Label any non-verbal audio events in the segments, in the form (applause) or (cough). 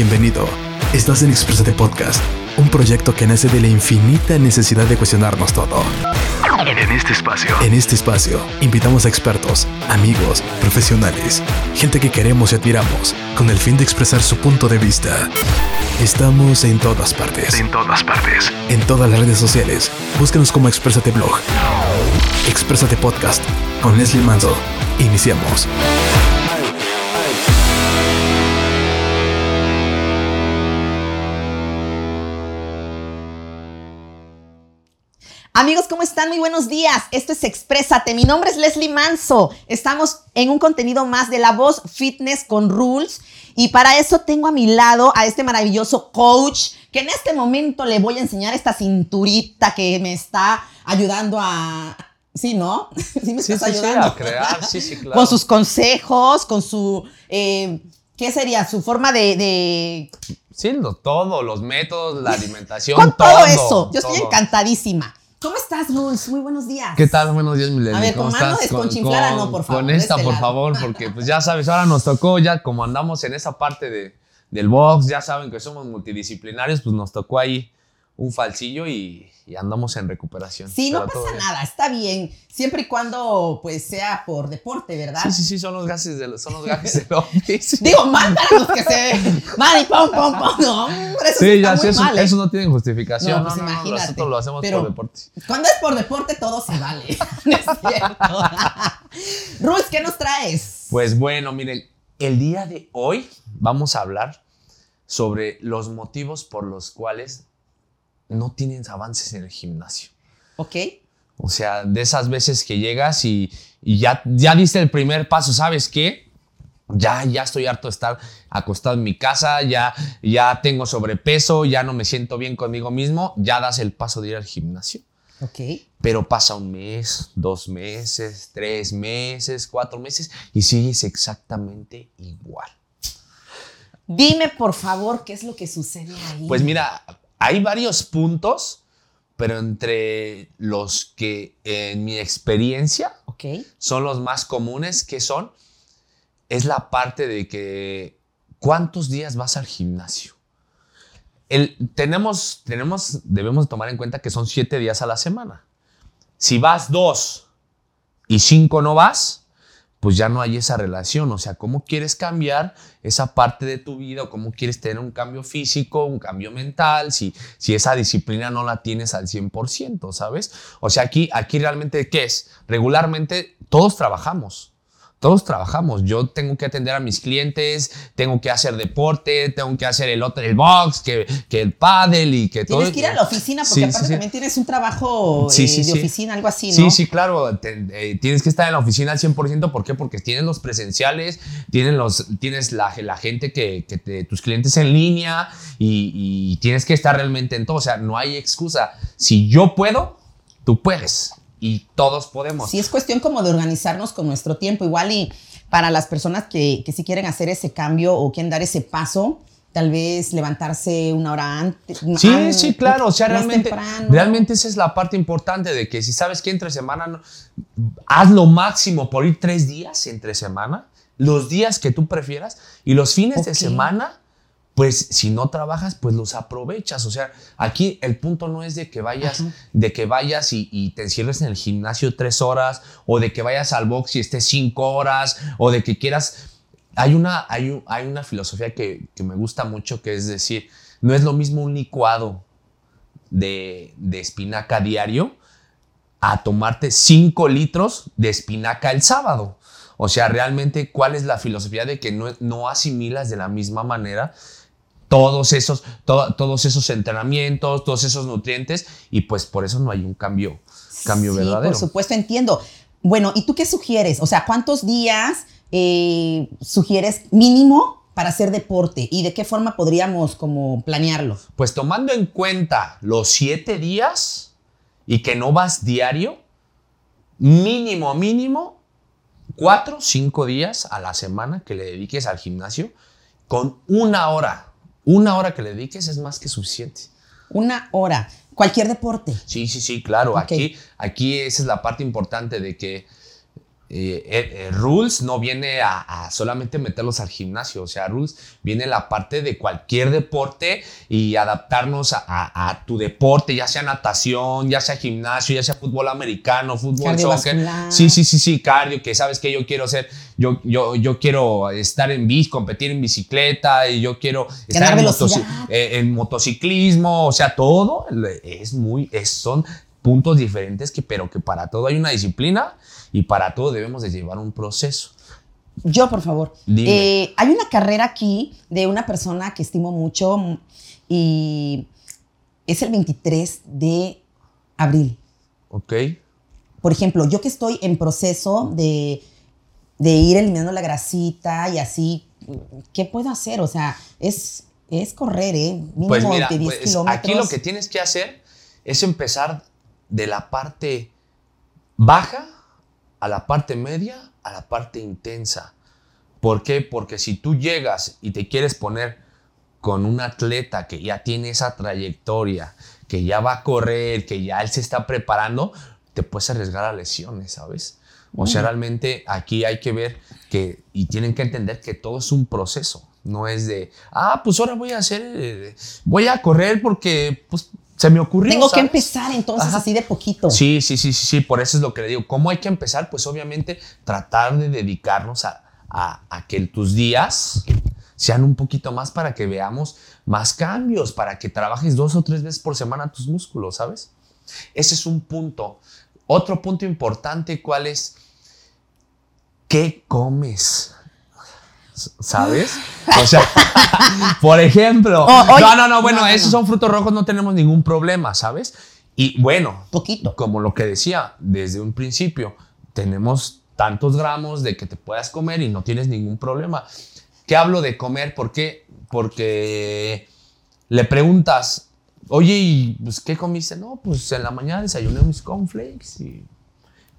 Bienvenido. Estás en Exprésate Podcast, un proyecto que nace de la infinita necesidad de cuestionarnos todo. En este espacio, en este espacio, invitamos a expertos, amigos, profesionales, gente que queremos y admiramos, con el fin de expresar su punto de vista. Estamos en todas partes. En todas partes. En todas las redes sociales. Búscanos como Exprésate Blog. Exprésate Podcast con Leslie Manzo. Iniciamos. Amigos, ¿cómo están? Muy buenos días. Esto es Exprésate. Mi nombre es Leslie Manso. Estamos en un contenido más de La Voz Fitness con Rules. Y para eso tengo a mi lado a este maravilloso coach que en este momento le voy a enseñar esta cinturita que me está ayudando a... Sí, ¿no? (laughs) Sí, me estás ayudando. a crear, sí, sí, (laughs) claro. Con sus consejos, con su... eh, ¿Qué sería? Su forma de- de Sí, lo- todo, los métodos, la alimentación, con todo, todo eso. Yo estoy encantadísima. ¿Cómo estás, Rules? Muy buenos días. ¿Qué tal? Buenos días, Milena. A ver, ¿Cómo con mano desconchinflada, no, por favor, Con esta, este por lado. favor, porque pues ya sabes, ahora nos tocó, ya como andamos en esa parte de, del box, ya saben que somos multidisciplinarios, pues nos tocó ahí un falsillo y, y andamos en recuperación. Sí, no pasa nada, está bien. Siempre y cuando pues sea por deporte, ¿verdad? Sí, sí, sí, son los gases del, son los (laughs) gajes del office. Digo, mándanos los que se. Mani, pom, pom, pom. No, hombre, eso sí, Sí, ya, sí, eso, mal, ¿eh? eso no tiene justificación. No, No, pues no, nosotros lo hacemos Pero- por deporte. Cuando es por deporte, todo se vale. (laughs) Es cierto. (laughs) Rules, ¿qué nos traes? Pues bueno, miren, el día de hoy vamos a hablar sobre los motivos por los cuales no tienes avances en el gimnasio. Ok. O sea, de esas veces que llegas y, y ya, ya diste el primer paso, ¿sabes qué? Ya, ya estoy harto de estar acostado en mi casa, ya, ya tengo sobrepeso, ya no me siento bien conmigo mismo, ya das el paso de ir al gimnasio. Ok. Pero pasa un mes, dos meses, tres meses, cuatro meses y sigues exactamente igual. Dime, por favor, qué es lo que sucede ahí. Pues mira, hay varios puntos, pero entre los que en mi experiencia son los más comunes, que son, es la parte de que cuántos días vas al gimnasio. El, tenemos, tenemos, debemos tomar en cuenta que son siete días a la semana. Si vas dos y cinco no vas, pues ya no hay esa relación. O sea, ¿cómo quieres cambiar esa parte de tu vida? ¿O cómo quieres tener un cambio físico, un cambio mental? Si, si esa disciplina no la tienes al 100%, ¿sabes? O sea, aquí, aquí realmente, ¿qué es? Regularmente todos trabajamos. Todos trabajamos. Yo tengo que atender a mis clientes, tengo que hacer deporte, tengo que hacer el otro, el box, que, que el paddle y que todo. Tienes que ir a la oficina porque Sí, aparte sí, sí. también tienes un trabajo eh, de oficina, algo así, ¿no? Sí, sí, claro. te- eh, tienes que estar en la oficina al 100%. ¿Por qué? Porque tienes los presenciales, tienes, los, tienes la, la gente que, que te- tus clientes en línea y, y tienes que estar realmente en todo. O sea, no hay excusa. Si yo puedo, tú puedes. Y todos podemos. Sí, es cuestión como de organizarnos con nuestro tiempo. Igual y para las personas que, que sí quieren hacer ese cambio o quieren dar ese paso, tal vez levantarse una hora antes. Sí, ah, sí, claro. O sea, realmente, temprano. realmente esa es la parte importante de que si sabes que entre semana, no- haz lo máximo por ir tres días entre semana, los días que tú prefieras y los fines de semana, pues si no trabajas, pues los aprovechas. O sea, aquí el punto no es de que vayas, Ajá. de que vayas y, y te encierres en el gimnasio tres horas o de que vayas al box y estés cinco horas o de que quieras hay una, hay, hay una filosofía que, que me gusta mucho, que es decir, no es lo mismo un licuado de, de espinaca diario a tomarte 5 litros de espinaca el sábado. O sea, realmente, ¿cuál es la filosofía de que no, no asimilas de la misma manera todos esos, to- todos esos entrenamientos, todos esos nutrientes? Y pues por eso no hay un cambio, cambio Sí, verdadero. por supuesto, entiendo. Bueno, ¿y tú qué sugieres? O sea, ¿cuántos días eh, sugieres mínimo para hacer deporte? ¿Y de qué forma podríamos como planearlo? Pues tomando en cuenta los siete días y que no vas diario, mínimo, mínimo, cuatro, cinco días a la semana que le dediques al gimnasio, con una hora. Una hora que le dediques es más que suficiente. Una hora. Cualquier deporte. Sí, sí, sí, claro. Aquí, aquí esa es la parte importante de que eh, eh, eh, rules no viene a, a solamente meterlos al gimnasio, o sea, rules viene la parte de cualquier deporte y adaptarnos a, a- a tu deporte, ya sea natación, ya sea gimnasio, ya sea fútbol americano, fútbol soccer. Sí, sí, sí, sí, cardio, que sabes que yo quiero hacer, yo, yo, yo quiero estar en bici, competir en bicicleta, y yo quiero estar Ganar en, velocidad. Yo, por favor. Dime. Eh, hay una carrera aquí de una persona que estimo mucho y es el 23 de abril. ¿Ok? Por ejemplo, yo que estoy en proceso de, de ir eliminando la grasita y así, ¿qué puedo hacer? O sea, es, es correr, ¿eh? Mínimo Pues mira, de 10 pues, kilómetros. aquí lo que tienes que hacer es empezar de la parte baja a la parte media a la parte intensa. ¿Por qué? Porque si tú llegas y te quieres poner con un atleta que ya tiene esa trayectoria, que ya va a correr, que ya él se está preparando, te puedes arriesgar a lesiones, ¿sabes? O sea, realmente aquí hay que ver que, y tienen que entender que todo es un proceso. No es de, ah, pues ahora voy a hacer, eh, voy a correr porque pues, se me ocurrió. Tengo que empezar entonces Ajá. así de poquito. Sí, sí, sí, sí, sí, por eso es lo que le digo. ¿Cómo hay que empezar? Pues obviamente tratar de dedicarnos a, a- a que tus días sean un poquito más para que veamos más cambios, para que trabajes dos o tres veces por semana tus músculos, ¿sabes? Ese es un punto. Otro punto importante, ¿cuál es? ¿Qué comes? ¿Sabes? O sea, (laughs) por ejemplo, Oh, no, no, no, bueno, no, no, esos son frutos rojos, no tenemos ningún problema, ¿sabes? Y bueno, Poquito. como lo que decía desde un principio, tenemos tantos gramos de que te puedas comer y no tienes ningún problema. ¿Qué hablo de comer? ¿Por qué? Porque le preguntas, oye, ¿y pues, qué comiste? No, pues en la mañana desayuné mis cornflakes y,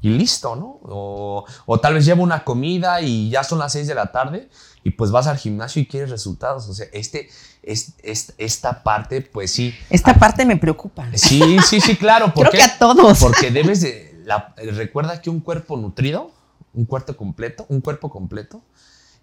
y listo, ¿no? O, o tal vez llevo una comida y ya son las 6 de la tarde y pues vas al gimnasio y quieres resultados. O sea, este, es, es- esta parte, pues sí. Esta parte me preocupa. Sí, sí, sí, claro. (laughs) ¿por Creo que a todos. Porque debes de. la- recuerda que un cuerpo nutrido, un cuerpo completo, un cuerpo completo,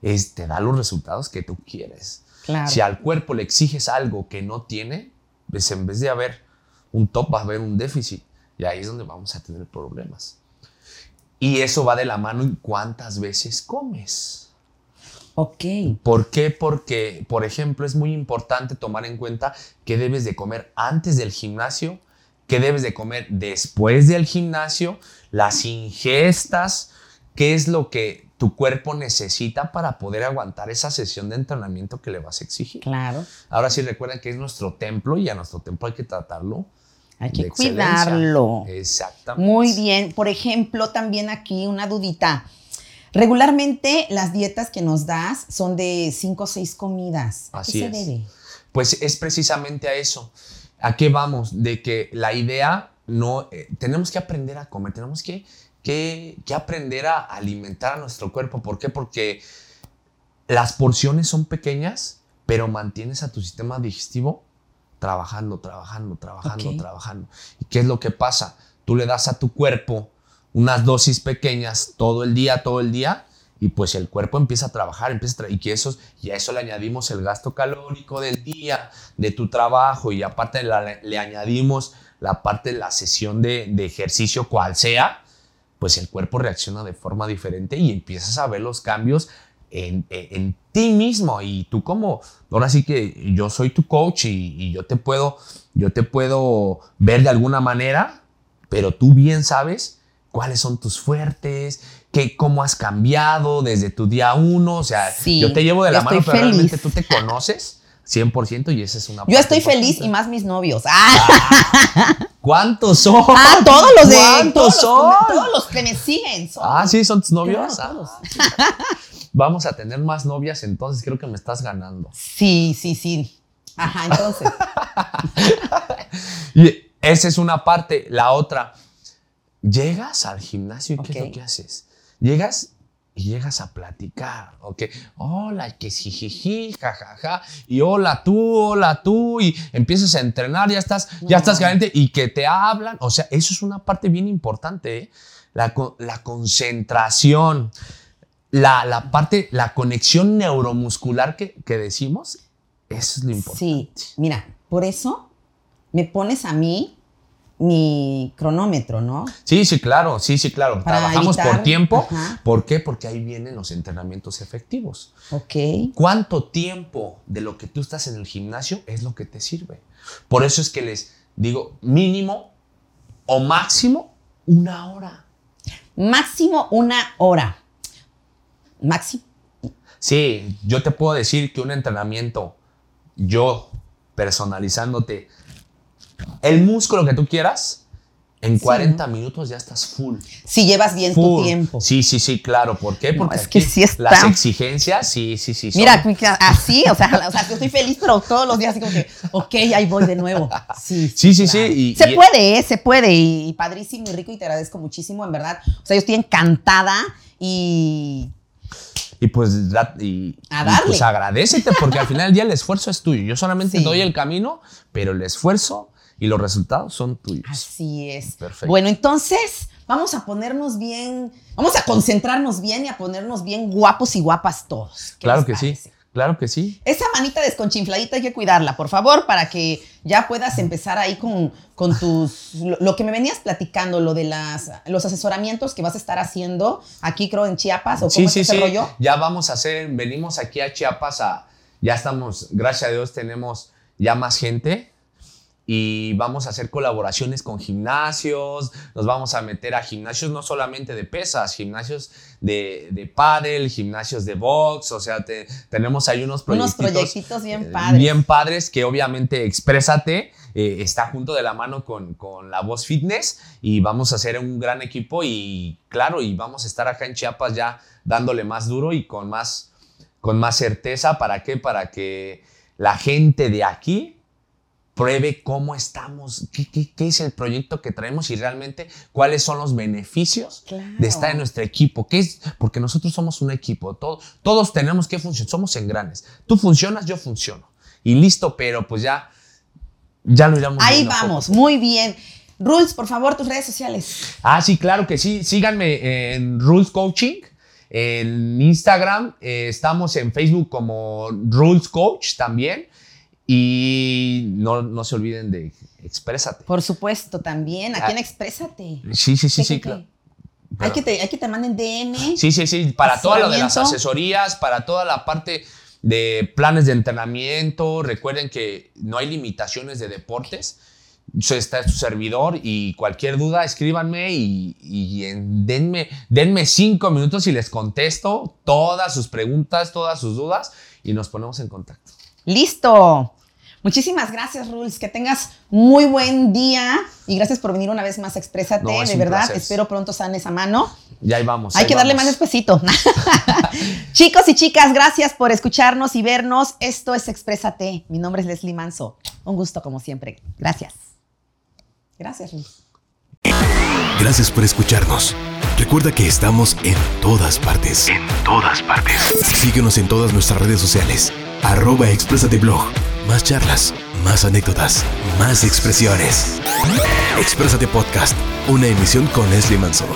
es, te da los resultados que tú quieres. Claro. Si al cuerpo le exiges algo que no tiene, pues en vez de haber un top, va a haber un déficit. Y ahí es donde vamos a tener problemas. Y eso va de la mano en cuántas veces comes. Ok. ¿Por qué? Porque, por ejemplo, es muy importante tomar en cuenta qué debes de comer antes del gimnasio, qué debes de comer después del gimnasio, las ingestas, qué es lo que tu cuerpo necesita para poder aguantar esa sesión de entrenamiento que le vas a exigir. Claro. Ahora sí recuerden que es nuestro templo y a nuestro templo hay que tratarlo. Hay que cuidarlo. Exactamente. Muy bien. Por ejemplo, también aquí una dudita. Regularmente las dietas que nos das son de cinco o seis comidas. ¿A Así qué se es. debe? Pues es precisamente a eso. ¿A qué vamos? De que la idea no, eh, tenemos que aprender a comer, tenemos que, que, que aprender a alimentar a nuestro cuerpo. ¿Por qué? Porque las porciones son pequeñas, pero mantienes a tu sistema digestivo trabajando, trabajando, trabajando, trabajando. ¿Y qué es lo que pasa? Tú le das a tu cuerpo unas dosis pequeñas todo el día, todo el día, y pues el cuerpo empieza a trabajar, empieza a tra- y que eso, y a eso le añadimos el gasto calórico del día, de tu trabajo, y aparte la- le añadimos la parte de la sesión de, de ejercicio, cual sea, pues el cuerpo reacciona de forma diferente y empiezas a ver los cambios en, en- ti mismo. Y tú como, ahora sí que yo soy tu coach y, y yo te puedo, yo te puedo ver de alguna manera, pero tú bien sabes cuáles son tus fuertes, qué, cómo has cambiado desde tu día uno. O sea, Sí, yo te llevo de la mano, pero realmente tú te conoces 100% y esa es una Yo estoy feliz y más mis novios. Ah, ¿Cuántos son? ah, todos los de ¿Cuántos todos los, son? que me- todos los que me siguen. son. Ah, sí, son tus novios. Claro, Ah, todos. Vamos a tener más novias, entonces creo que me estás ganando. Sí, sí, sí. Ajá, entonces. (laughs) Y esa es una parte. La otra, llegas al gimnasio y ¿qué es lo que haces? Llegas y llegas a platicar, ¿ok? Hola, que jijiji, jajaja, y hola tú, hola tú, y empiezas a entrenar, ya estás, ya estás caliente y que te hablan, o sea, eso es una parte bien importante, ¿eh? la, la concentración, la, la parte, la conexión neuromuscular que, que decimos, eso es lo importante. Sí, mira, por eso me pones a mí mi cronómetro, ¿no? Sí, sí, claro, sí, sí, claro. Para Trabajamos evitar- por tiempo. Ajá. ¿Por qué? Porque ahí vienen los entrenamientos efectivos. Ok. ¿Cuánto tiempo de lo que tú estás en el gimnasio es lo que te sirve? Por eso es que les digo mínimo o máximo una hora. Máximo una hora. Máximo. Sí, yo te puedo decir que un entrenamiento, yo personalizándote, el músculo que tú quieras, en Sí, 40 minutos ya estás full. Si llevas bien tu tiempo. Sí, sí, sí, claro. ¿Por qué? No, Porque es que sí está. las exigencias, sí, sí, sí. son- Mira, así, o sea, o sea, yo estoy feliz, pero todos los días así como que, ok, ahí voy de nuevo. Sí, Sí, sí, sí, y- se y- puede, ¿eh? se puede, y padrísimo y rico, y te agradezco muchísimo, en verdad. O sea, yo estoy encantada y Y pues, da- y, A y, darle. pues agradecete, porque al final del día el esfuerzo es tuyo. Yo solamente Sí. doy el camino, pero el esfuerzo y los resultados son tuyos. así es. Perfecto. Bueno, entonces, vamos a ponernos bien, vamos a concentrarnos bien y a ponernos bien guapos y guapas todos. ¿Qué Claro que sí? Claro que sí. Esa manita desconchinfladita hay que cuidarla, por favor, para que ya puedas empezar ahí con, con tus. Lo, lo que me venías platicando, lo de las, los asesoramientos que vas a estar haciendo aquí, creo, en Chiapas, o cómo Sí, es sí, ese sí. rollo. Ya vamos a hacer, venimos aquí a Chiapas a, ya estamos, gracias a Dios tenemos ya más gente y vamos a hacer colaboraciones con gimnasios, nos vamos a meter a gimnasios no solamente de pesas, gimnasios de, de pádel, gimnasios de box, o sea, te- tenemos ahí unos Unos proyectitos. bien eh, padres. Bien padres que obviamente Exprésate eh, está junto de la mano con, con la Voz Fitness y vamos a hacer un gran equipo y claro, y vamos a estar acá en Chiapas ya dándole más duro y con más, con más certeza. ¿Para qué? Para que la gente de aquí pruebe cómo estamos, qué, qué- qué es el proyecto que traemos y realmente cuáles son los beneficios Claro. de estar en nuestro equipo. ¿Qué es? Porque nosotros somos un equipo, todo- todos tenemos que funcionar, somos engranes. Tú funcionas, yo funciono. Y listo, pero pues ya, ya lo iremos Ahí vamos, poco. muy bien. Rules, por favor, tus redes sociales. Ah, sí, claro que sí. Síganme en Rules Coaching. En Instagram eh, estamos en Facebook como Rules Coach también. Y no, no se olviden de Exprésate. Por supuesto, también. En Ah. Exprésate. Sí, sí, sí, ¿Qué, sí, claro. Hay que, te, hay que te manden DM. Sí, sí, sí, para todo lo de las asesorías, para toda la parte de planes de entrenamiento. Recuerden que no hay limitaciones de deportes. Está su servidor y cualquier duda escríbanme y, y en- denme, denme cinco minutos y les contesto todas sus preguntas, todas sus dudas y nos ponemos en contacto. Listo. Muchísimas gracias, Rules. Que tengas muy buen día y gracias por venir una vez más a Exprésate. No, de verdad, placer. espero pronto sanes a mano. Ya ahí vamos. Hay ahí que darle más despacito. (laughs) (laughs) Chicos y chicas, gracias por escucharnos y vernos. Esto es Exprésate. Mi nombre es Leslie Manso. Un gusto como siempre. Gracias. Gracias, Rules. Gracias por escucharnos. Recuerda que estamos en todas partes. En todas partes. Síguenos en todas nuestras redes sociales. Arroba Exprésate Blog. Más charlas, más anécdotas, más expresiones. Exprésate Podcast. Una emisión con Leslie Manso.